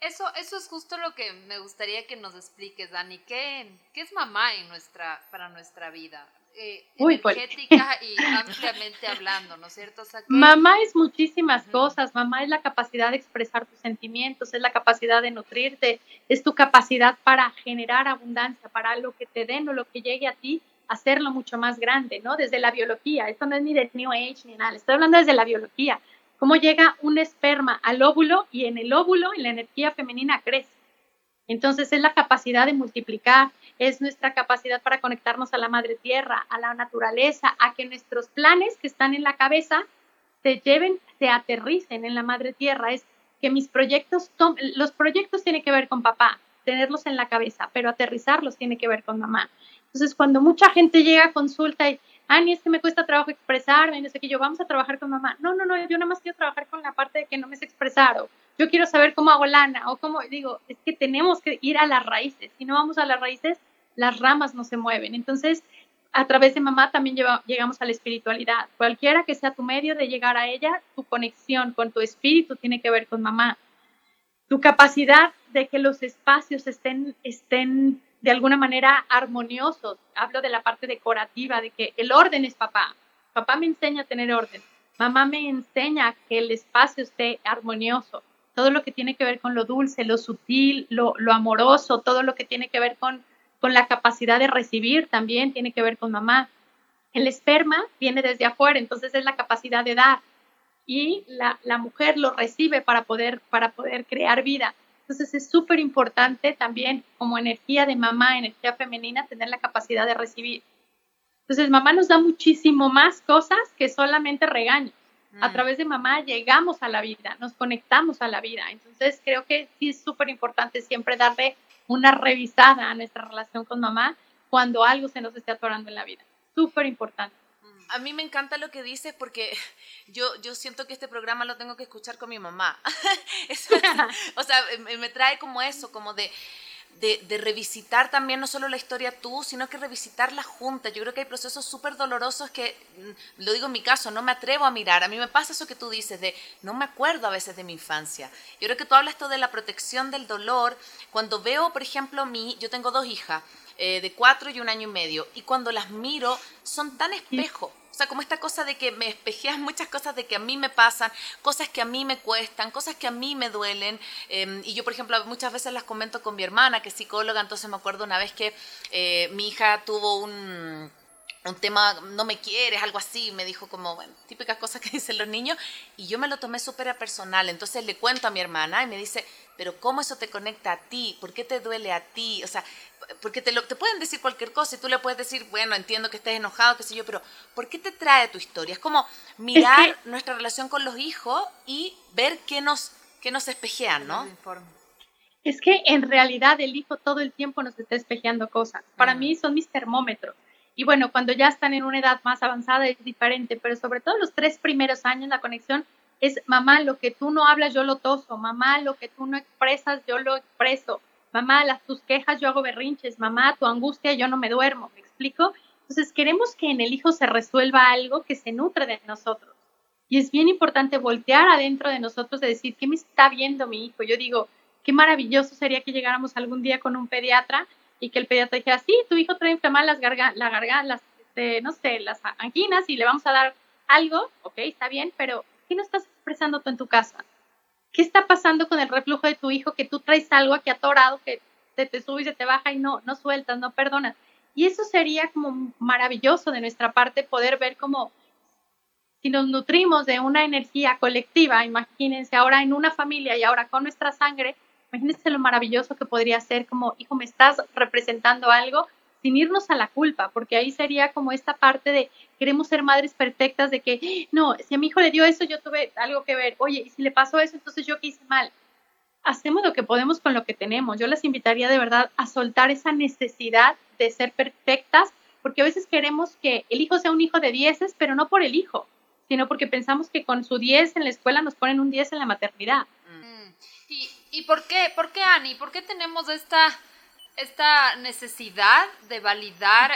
Eso, eso es justo lo que me gustaría que nos expliques, Dani. ¿Qué, qué es mamá en nuestra, para nuestra vida? Eh, energética y ampliamente hablando, ¿no es cierto? Mamá es muchísimas cosas, mamá es la capacidad de expresar tus sentimientos, es la capacidad de nutrirte, es tu capacidad para generar abundancia, para lo que te den o lo que llegue a ti, hacerlo mucho más grande, ¿no? Desde la biología, esto no es ni de New Age ni nada, estoy hablando desde la biología, cómo llega un esperma al óvulo y en el óvulo, en la energía femenina, crece. Entonces es la capacidad de multiplicar, es nuestra capacidad para conectarnos a la madre tierra, a la naturaleza, a que nuestros planes que están en la cabeza se lleven, se aterricen en la madre tierra, es que mis proyectos, los proyectos tienen que ver con papá, tenerlos en la cabeza, pero aterrizarlos tiene que ver con mamá. Entonces, cuando mucha gente llega a consulta y, Ani, es que me cuesta trabajo expresarme, no sé qué, yo, vamos a trabajar con mamá. No, no, no, yo nada más quiero trabajar con la parte de que no me sé expresar, o yo quiero saber cómo hago lana, o cómo, digo, es que tenemos que ir a las raíces. Si no vamos a las raíces, las ramas no se mueven. Entonces, a través de mamá también llegamos a la espiritualidad. Cualquiera que sea tu medio de llegar a ella, tu conexión con tu espíritu tiene que ver con mamá. Tu capacidad de que los espacios estén, estén de alguna manera armoniosos. Hablo de la parte decorativa, de que el orden es papá. Papá me enseña a tener orden. Mamá me enseña que el espacio esté armonioso. Todo lo que tiene que ver con lo dulce, lo sutil, lo, lo amoroso, todo lo que tiene que ver con con la capacidad de recibir también tiene que ver con mamá. El esperma viene desde afuera, entonces es la capacidad de dar y la, la mujer lo recibe para poder, para poder crear vida. Entonces es súper importante también como energía de mamá, energía femenina, tener la capacidad de recibir. Entonces mamá nos da muchísimo más cosas que solamente regaños. A mm. través de mamá llegamos a la vida, nos conectamos a la vida. Entonces creo que sí es súper importante siempre darle una revisada a nuestra relación con mamá cuando algo se nos esté atorando en la vida. Súper importante. A mí me encanta lo que dices porque yo, yo siento que este programa lo tengo que escuchar con mi mamá. o sea, me trae como eso, como de de, revisitar también no solo la historia tú, sino que revisitarla junta. Yo creo que hay procesos súper dolorosos que, mm, lo digo en mi caso, no me atrevo a mirar. A mí me pasa eso que tú dices, de no me acuerdo a veces de mi infancia. Yo creo que tú hablas esto de la protección del dolor. Cuando veo, por ejemplo, mi, yo tengo dos hijas, eh, de cuatro y un año y medio, y cuando las miro, son tan espejo. O sea, como esta cosa de que me espejeas muchas cosas de que a mí me pasan, cosas que a mí me cuestan, cosas que a mí me duelen. Em, y yo, por ejemplo, muchas veces las comento con mi hermana, que es psicóloga, entonces me acuerdo una vez que eh, mi hija tuvo un un tema, no me quieres, algo así, me dijo como, bueno, típicas cosas que dicen los niños, y yo me lo tomé súper personal, entonces le cuento a mi hermana y me dice, pero ¿cómo eso te conecta a ti? ¿Por qué te duele a ti? O sea, porque te, lo, te pueden decir cualquier cosa y tú le puedes decir, bueno, entiendo que estés enojado, qué sé yo, pero ¿por qué te trae tu historia? Es como mirar nuestra relación con los hijos y ver qué nos, qué nos espejean, ¿no? Es que en realidad el hijo todo el tiempo nos está espejeando cosas. Para mí son mis termómetros y bueno, cuando ya están en una edad más avanzada es diferente, pero sobre todo los tres primeros años la conexión es mamá, lo que tú no hablas yo lo toso, mamá, lo que tú no expresas yo lo expreso, mamá, las tus quejas yo hago berrinches, mamá, tu angustia yo no me duermo, ¿me explico? Entonces queremos que en el hijo se resuelva algo que se nutre de nosotros. Y es bien importante voltear adentro de nosotros de decir, ¿qué me está viendo mi hijo? Yo digo, qué maravilloso sería que llegáramos algún día con un pediatra y que el pediatra dijera, sí, tu hijo trae inflamadas las gargantas, la las, este, no sé, las anginas y le vamos a dar algo, ok, está bien, pero ¿qué no estás expresando tú en tu casa? ¿Qué está pasando con el reflujo de tu hijo que tú traes algo aquí atorado que se te sube y se te baja y no, no sueltas, no perdonas? Y eso sería como maravilloso de nuestra parte poder ver cómo si nos nutrimos de una energía colectiva, imagínense ahora en una familia y ahora con nuestra sangre, Imagínense lo maravilloso que podría ser como, hijo, me estás representando algo sin irnos a la culpa, porque ahí sería como esta parte de queremos ser madres perfectas de que, no, si a mi hijo le dio eso, yo tuve algo que ver, oye, y si le pasó eso, entonces yo qué hice mal. Hacemos lo que podemos con lo que tenemos. Yo les invitaría de verdad a soltar esa necesidad de ser perfectas, porque a veces queremos que el hijo sea un hijo de dieces, pero no por el hijo, sino porque pensamos que con su diez en la escuela nos ponen un diez en la maternidad. ¿Y por qué, por qué, Ani? ¿Por qué tenemos esta, esta necesidad de validar,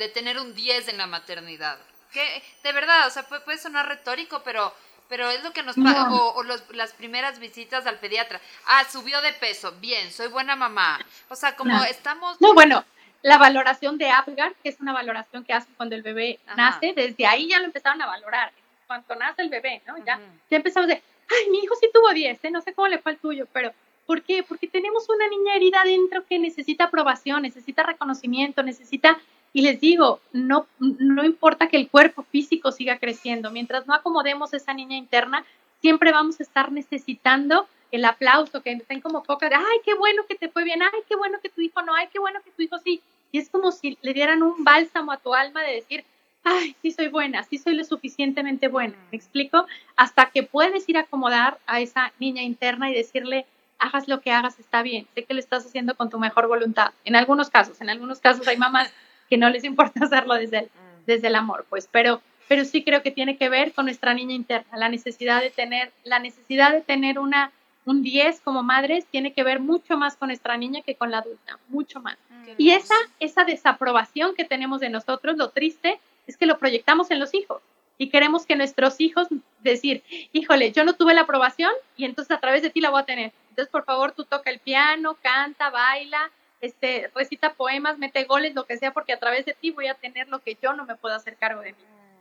de tener un 10 en la maternidad? Que, de verdad, o sea, puede, sonar retórico, pero, pero es lo que nos pasa. O, las primeras visitas al pediatra. Ah, subió de peso. Bien, soy buena mamá. O sea, como estamos... No, bueno, la valoración de Apgar, que es una valoración que hacen cuando el bebé nace, desde ahí ya lo empezaron a valorar. Cuando nace el bebé, ¿no? Ya, ya empezamos de, ay, mi hijo sí tuvo 10, ¿eh? no sé cómo le fue al tuyo, pero ¿por qué? Porque tenemos una niña herida adentro que necesita aprobación, necesita reconocimiento, necesita, y les digo, no, no importa que el cuerpo físico siga creciendo, mientras no acomodemos esa niña interna, siempre vamos a estar necesitando el aplauso, que estén como pocas ay, qué bueno que te fue bien, ay, qué bueno que tu hijo no, ay, qué bueno que tu hijo sí. Y es como si le dieran un bálsamo a tu alma de decir, ay, sí soy buena, sí soy lo suficientemente buena, ¿me explico? Hasta que puedes ir a acomodar a esa niña interna y decirle, hagas lo que hagas, está bien, sé que lo estás haciendo con tu mejor voluntad. En algunos casos, en algunos casos hay mamás que no les importa hacerlo desde el, mm. desde el amor, pues, pero, pero sí creo que tiene que ver con nuestra niña interna, la necesidad de tener, la necesidad de tener una, un 10 como madres tiene que ver mucho más con nuestra niña que con la adulta, mucho más. Mm. Y esa, esa desaprobación que tenemos de nosotros, lo triste es que lo proyectamos en los hijos y queremos que nuestros hijos decir, híjole, yo no tuve la aprobación y entonces a través de ti la voy a tener. Entonces, por favor, tú toca el piano, canta, baila, este, recita poemas, mete goles, lo que sea, porque a través de ti voy a tener lo que yo no me puedo hacer cargo de mí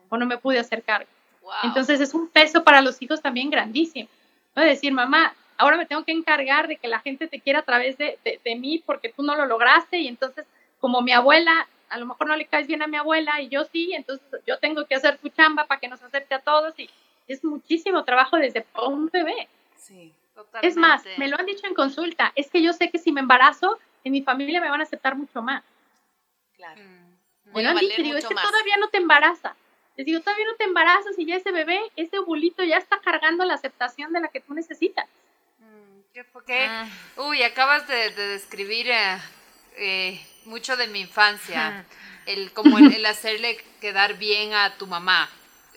o no me pude hacer cargo. Entonces es un peso para los hijos también grandísimo. ¿no? Decir, mamá, ahora me tengo que encargar de que la gente te quiera a través de, de, de mí porque tú no lo lograste y entonces como mi abuela a lo mejor no le caes bien a mi abuela y yo sí, entonces yo tengo que hacer tu chamba para que nos acepte a todos y es muchísimo trabajo desde un bebé. Sí, totalmente. Es más, me lo han dicho en consulta, es que yo sé que si me embarazo, en mi familia me van a aceptar mucho más. Claro. Mm, me lo han dicho, digo, es que todavía no te embaraza. Les digo, todavía no te embarazas y ya ese bebé, ese ovulito ya está cargando la aceptación de la que tú necesitas. Mm, ¿Qué fue? ¿Qué? Ah. Uy, acabas de, describir eh, eh, mucho de mi infancia, el como el, hacerle quedar bien a tu mamá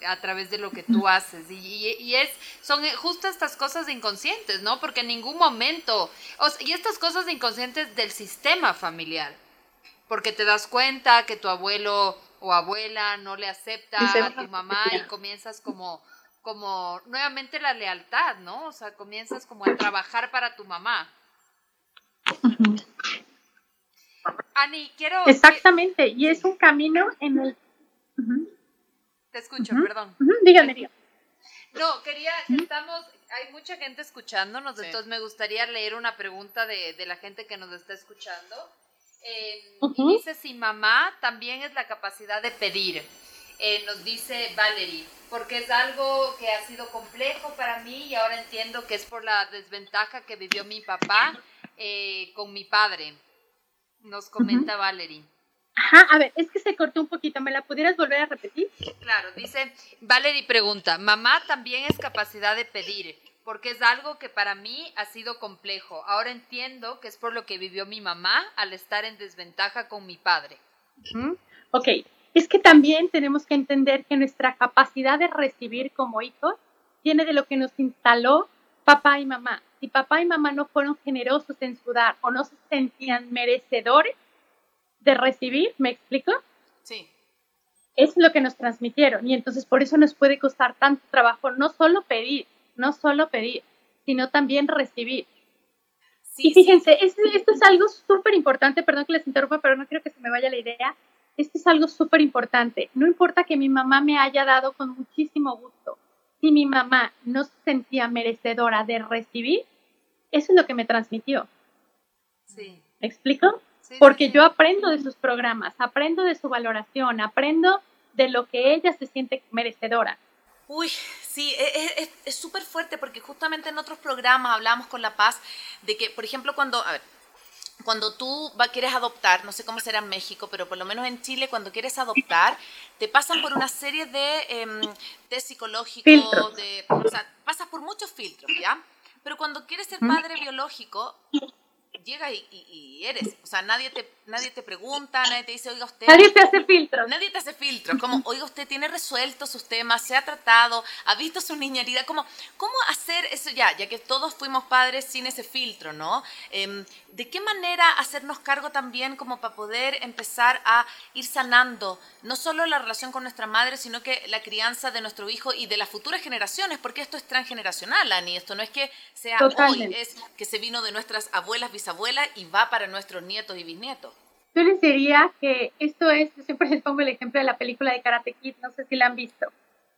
a través de lo que tú haces. Y, es, son justo estas cosas inconscientes, ¿no? Porque en ningún momento, y estas cosas inconscientes del sistema familiar, porque te das cuenta que tu abuelo o abuela no le acepta a tu mamá y comienzas como, como nuevamente la lealtad, ¿no? O sea, comienzas como a trabajar para tu mamá. Ani, quiero... Exactamente, y es un camino en el... Te escucho, perdón. Dígame, No, quería, estamos, hay mucha gente escuchándonos, entonces me gustaría leer una pregunta de, la gente que nos está escuchando. Eh, dice si mamá también es la capacidad de pedir. Eh, nos dice Valerie, porque es algo que ha sido complejo para mí y ahora entiendo que es por la desventaja que vivió mi papá eh, con mi padre nos comenta Valerie. Ajá, a ver, es que se cortó un poquito, ¿me la pudieras volver a repetir? Claro, dice, Valerie pregunta, mamá también es capacidad de pedir, porque es algo que para mí ha sido complejo. Ahora entiendo que es por lo que vivió mi mamá al estar en desventaja con mi padre. Ok, es que también tenemos que entender que nuestra capacidad de recibir como hijos viene de lo que nos instaló papá y mamá si papá y mamá no fueron generosos en su dar o no se sentían merecedores de recibir, ¿me explico? Sí. Es lo que nos transmitieron y entonces por eso nos puede costar tanto trabajo no solo pedir, no solo pedir, sino también recibir. Sí, y fíjense, esto, esto es algo súper importante, perdón que les interrumpa, pero no quiero que se me vaya la idea. Esto es algo súper importante. No importa que mi mamá me haya dado con muchísimo gusto. Si mi mamá no se sentía merecedora de recibir, eso es lo que me transmitió. Sí. ¿Me explico? Porque yo aprendo de sus programas, aprendo de su valoración, aprendo de lo que ella se siente merecedora. Uy, sí, e, e, es súper fuerte porque justamente en otros programas hablamos con La Paz de que, por ejemplo, cuando, a ver, cuando tú va, quieres adoptar, no sé cómo será en México, pero por lo menos en Chile, cuando quieres adoptar, te pasan por una serie de eh, test psicológicos, de, o sea, pasas por muchos filtros, ¿ya? Pero cuando quieres ser padre biológico, llega y, eres. O sea, nadie te, nadie te pregunta, nadie te dice, oiga usted. Nadie te hace filtro. Nadie te hace filtro. Como, oiga usted, tiene resueltos sus temas, se ha tratado, ha visto su niña herida. Como, ¿cómo hacer eso ya? Ya que todos fuimos padres sin ese filtro, ¿no? Em, ¿De qué manera hacernos cargo también como para poder empezar a ir sanando no solo la relación con nuestra madre, sino que la crianza de nuestro hijo y de las futuras generaciones? Porque esto es transgeneracional, Ani. Esto no es que sea hoy, es que se vino de nuestras abuelas, bisabuelas y va para nuestros nietos y bisnietos. Yo les diría que esto es, yo siempre les pongo el ejemplo de la película de Karate Kid, no sé si la han visto,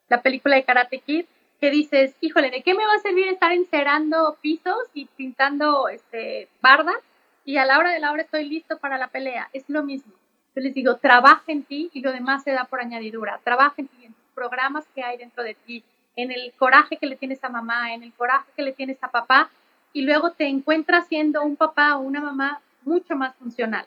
la película de Karate Kid, que dices, híjole, ¿de qué me va a servir estar encerando pisos y pintando este, bardas? Y a la hora de la hora estoy listo para la pelea. Es lo mismo. Yo les digo, trabaja en ti y lo demás se da por añadidura. Trabaja en ti, en los programas que hay dentro de ti, en el coraje que le tienes a mamá, en el coraje que le tienes a papá, y luego te encuentras siendo un papá o una mamá mucho más funcional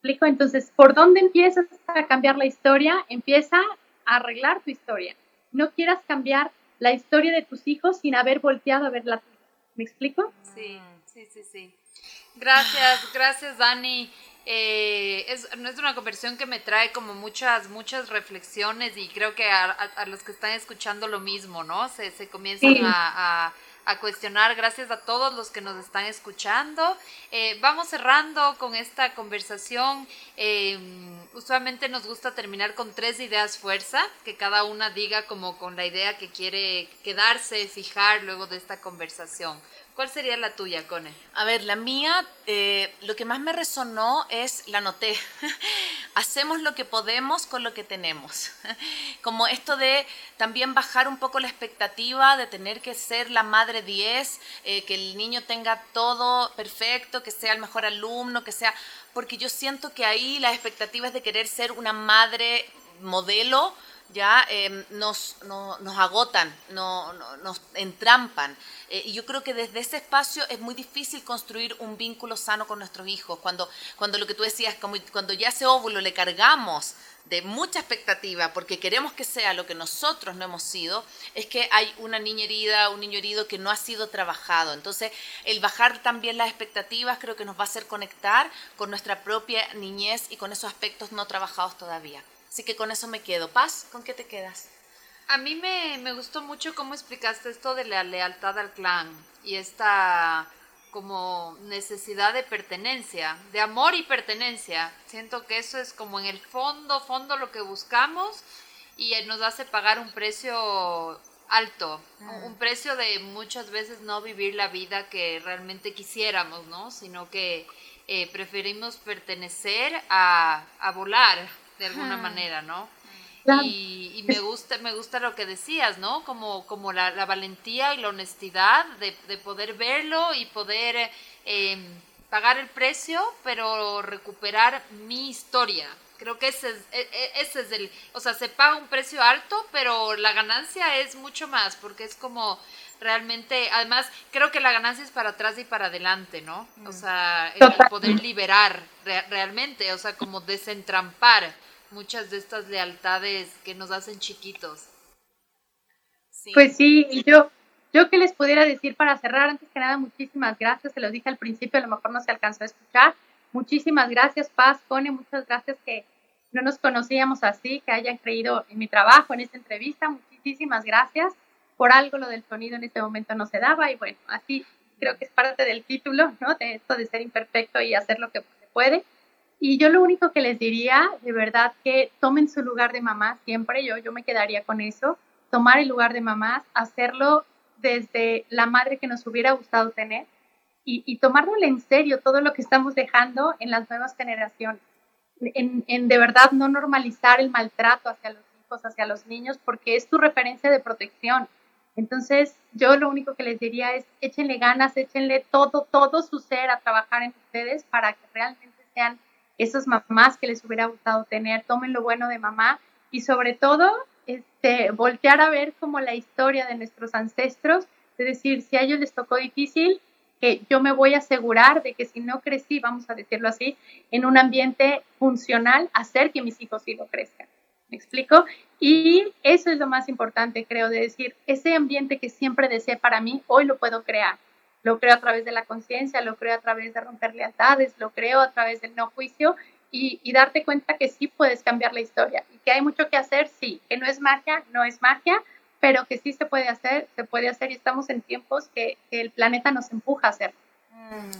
explico? Entonces, ¿por dónde empiezas a cambiar la historia? Empieza a arreglar tu historia. No quieras cambiar la historia de tus hijos sin haber volteado a verla. ¿Me explico? Sí, sí, sí, sí. Gracias, gracias Dani. Eh, es, es, una conversión que me trae como muchas, muchas reflexiones y creo que a, los que están escuchando lo mismo, ¿no? Se, se comienzan a a cuestionar. Gracias a todos los que nos están escuchando. Eh, vamos cerrando con esta conversación. Eh, usualmente nos gusta terminar con tres ideas fuerza, que cada una diga como con la idea que quiere quedarse, fijar luego de esta conversación. ¿Cuál sería la tuya, Cone? A ver, la mía, eh, lo que más me resonó es, la noté, hacemos lo que podemos con lo que tenemos. Como esto de también bajar un poco la expectativa de tener que ser la madre 10, eh, que el niño tenga todo perfecto, que sea el mejor alumno, que sea, porque yo siento que ahí la expectativa es de querer ser una madre modelo, ya em, nos, nos, agotan, no, nos entrampan. Eh, y yo creo que desde ese espacio es muy difícil construir un vínculo sano con nuestros hijos. Cuando, cuando lo que tú decías, cuando ya ese óvulo le cargamos de mucha expectativa porque queremos que sea lo que nosotros no hemos sido, es que hay una niña herida, un niño herido que no ha sido trabajado. Entonces, el bajar también las expectativas creo que nos va a hacer conectar con nuestra propia niñez y con esos aspectos no trabajados todavía. Así que con eso me quedo. Paz, ¿con qué te quedas? A mí me, me gustó mucho cómo explicaste esto de la lealtad al clan y esta como necesidad de pertenencia, de amor y pertenencia. Siento que eso es como en el fondo, fondo lo que buscamos y nos hace pagar un precio alto, mm. un precio de muchas veces no vivir la vida que realmente quisiéramos, ¿no? Sino que eh, preferimos pertenecer a, a volar, de alguna manera, ¿no? Y, me gusta me gusta lo que decías, ¿no? Como, como la, valentía y la honestidad de, poder verlo y poder em, pagar el precio, pero recuperar mi historia. Creo que ese es, e, e, ese es el, o sea, se paga un precio alto, pero la ganancia es mucho más, porque es como realmente, además, creo que la ganancia es para atrás y para adelante, ¿no? O mm. sea, el, poder liberar realmente, o sea, como desentrampar muchas de estas lealtades que nos hacen chiquitos. Pues sí, y yo, yo que les pudiera decir para cerrar, antes que nada, muchísimas gracias, se lo dije al principio, a lo mejor no se alcanzó a escuchar. Muchísimas gracias, Paz, Cone, muchas gracias que no nos conocíamos así, que hayan creído en mi trabajo, en esta entrevista. Muchísimas gracias. Por algo lo del sonido en este momento no se daba y bueno, así creo que es parte del título, ¿no? De esto de ser imperfecto y hacer lo que se puede. Y yo lo único que les diría, de verdad, que tomen su lugar de mamá siempre, yo, yo me quedaría con eso, tomar el lugar de mamás, hacerlo desde la madre que nos hubiera gustado tener y, y en serio todo lo que estamos dejando en las nuevas generaciones. En, en, de verdad no normalizar el maltrato hacia los hijos, hacia los niños, porque es tu referencia de protección. Entonces, yo lo único que les diría es échenle ganas, échenle todo, todo su ser a trabajar en ustedes para que realmente sean esas mamás que les hubiera gustado tener, tomen lo bueno de mamá y sobre todo este, voltear a ver como la historia de nuestros ancestros, es decir, si a ellos les tocó difícil, que yo me voy a asegurar de que si no crecí, vamos a decirlo así, en un ambiente funcional, hacer que mis hijos sí lo crezcan. ¿Me explico? Y eso es lo más importante, creo, de decir, ese ambiente que siempre deseé para mí, hoy lo puedo crear lo creo a través de la conciencia, lo creo a través de romper lealtades, lo creo a través del no juicio y, darte cuenta que sí puedes cambiar la historia y que hay mucho que hacer, sí, que no es magia, no es magia, pero que sí se puede hacer, se puede hacer y estamos en tiempos que, que el planeta nos empuja a hacerlo. Mm.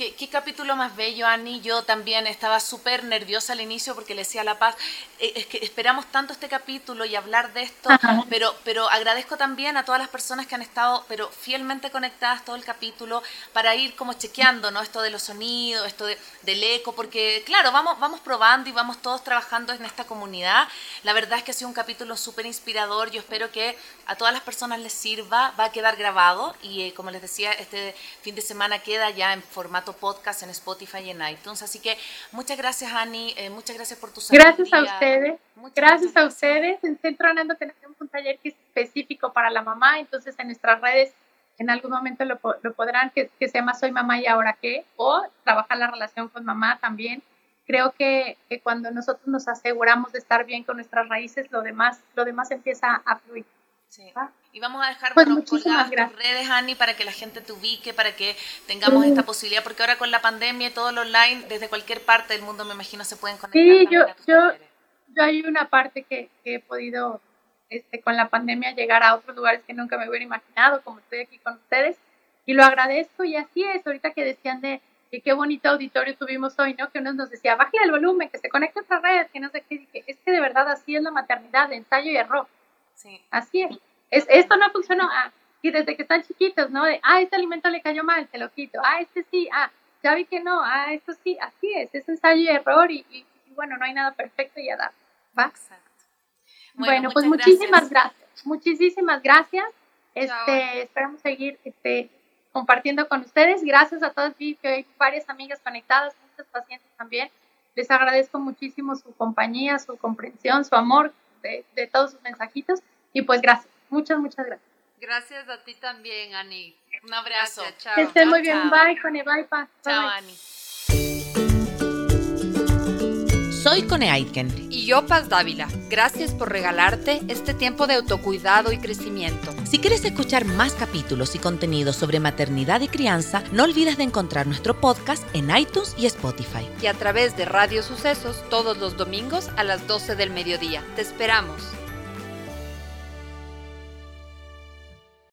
¿Qué, capítulo más bello, Ani. Yo también estaba súper nerviosa al inicio porque le decía a La Paz, eh, es que esperamos tanto este capítulo y hablar de esto, pero, pero agradezco también a todas las personas que han estado pero fielmente conectadas todo el capítulo para ir como chequeando, ¿no? Esto de los sonidos, esto del eco, porque claro, vamos, vamos probando y vamos todos trabajando en esta comunidad. La verdad es que ha sido un capítulo súper inspirador. Yo espero que a todas las personas les sirva. Va a quedar grabado y eh, como les decía, este fin de semana queda ya en formato podcast en Spotify y en iTunes. Así que muchas gracias, Ani. Eh, muchas gracias por tu Gracias a ustedes. gracias, a ustedes. En Centro Anando tenemos un taller que es específico para la mamá. Entonces, en nuestras redes, en algún momento lo, lo podrán, que, que se llama Soy Mamá y Ahora Qué, o trabajar la relación con mamá también creo que, que, cuando nosotros nos aseguramos de estar bien con nuestras raíces, lo demás, lo demás empieza a fluir. Sí. Y vamos a dejar pues colgadas tus redes, Ani, para que la gente te ubique, para que tengamos esta posibilidad, porque ahora con la pandemia y todo lo online, desde cualquier parte del mundo, me imagino, se pueden conectar. Sí, yo, yo, yo, hay una parte que, que, he podido, este, con la pandemia, llegar a otros lugares que nunca me hubiera imaginado, como estoy aquí con ustedes, y lo agradezco, y así es, ahorita que decían de que qué bonito auditorio tuvimos hoy, ¿no? Que uno nos decía, bájale el volumen, que se conecte a otra red, que no sé qué, dije, es que de verdad así es la maternidad, de ensayo y error. Sí. Así es. es esto no funcionó, ah, y desde que están chiquitos, ¿no? De, ah, este alimento le cayó mal, te lo quito, ah, este sí, ah, ya vi que no, ah, esto sí, así es, es ensayo y error, y, y, bueno, no hay nada perfecto y a dar, ¿va? Exacto. Bueno, bueno pues muchísimas gracias. gracias. muchísimas gracias. Este, esperamos seguir este, compartiendo con ustedes. Gracias a todas, vi que hay varias amigas conectadas, muchos pacientes también. Les agradezco muchísimo su compañía, su comprensión, su amor de, de todos sus mensajitos. Y pues gracias, muchas, muchas gracias. Gracias a ti también, Ani. Un abrazo. Gracias, chao. Que estén muy Chao, bien. chao. Bye, Cone. Bye, pa. Chao, Bye. Ani. Soy Cone Aitken. Y yo, Paz Dávila, gracias por regalarte este tiempo de autocuidado y crecimiento. Si quieres escuchar más capítulos y contenidos sobre maternidad y crianza, no olvides de encontrar nuestro podcast en iTunes y Spotify. Y a través de Radio Sucesos todos los domingos a las 12 del mediodía. Te esperamos.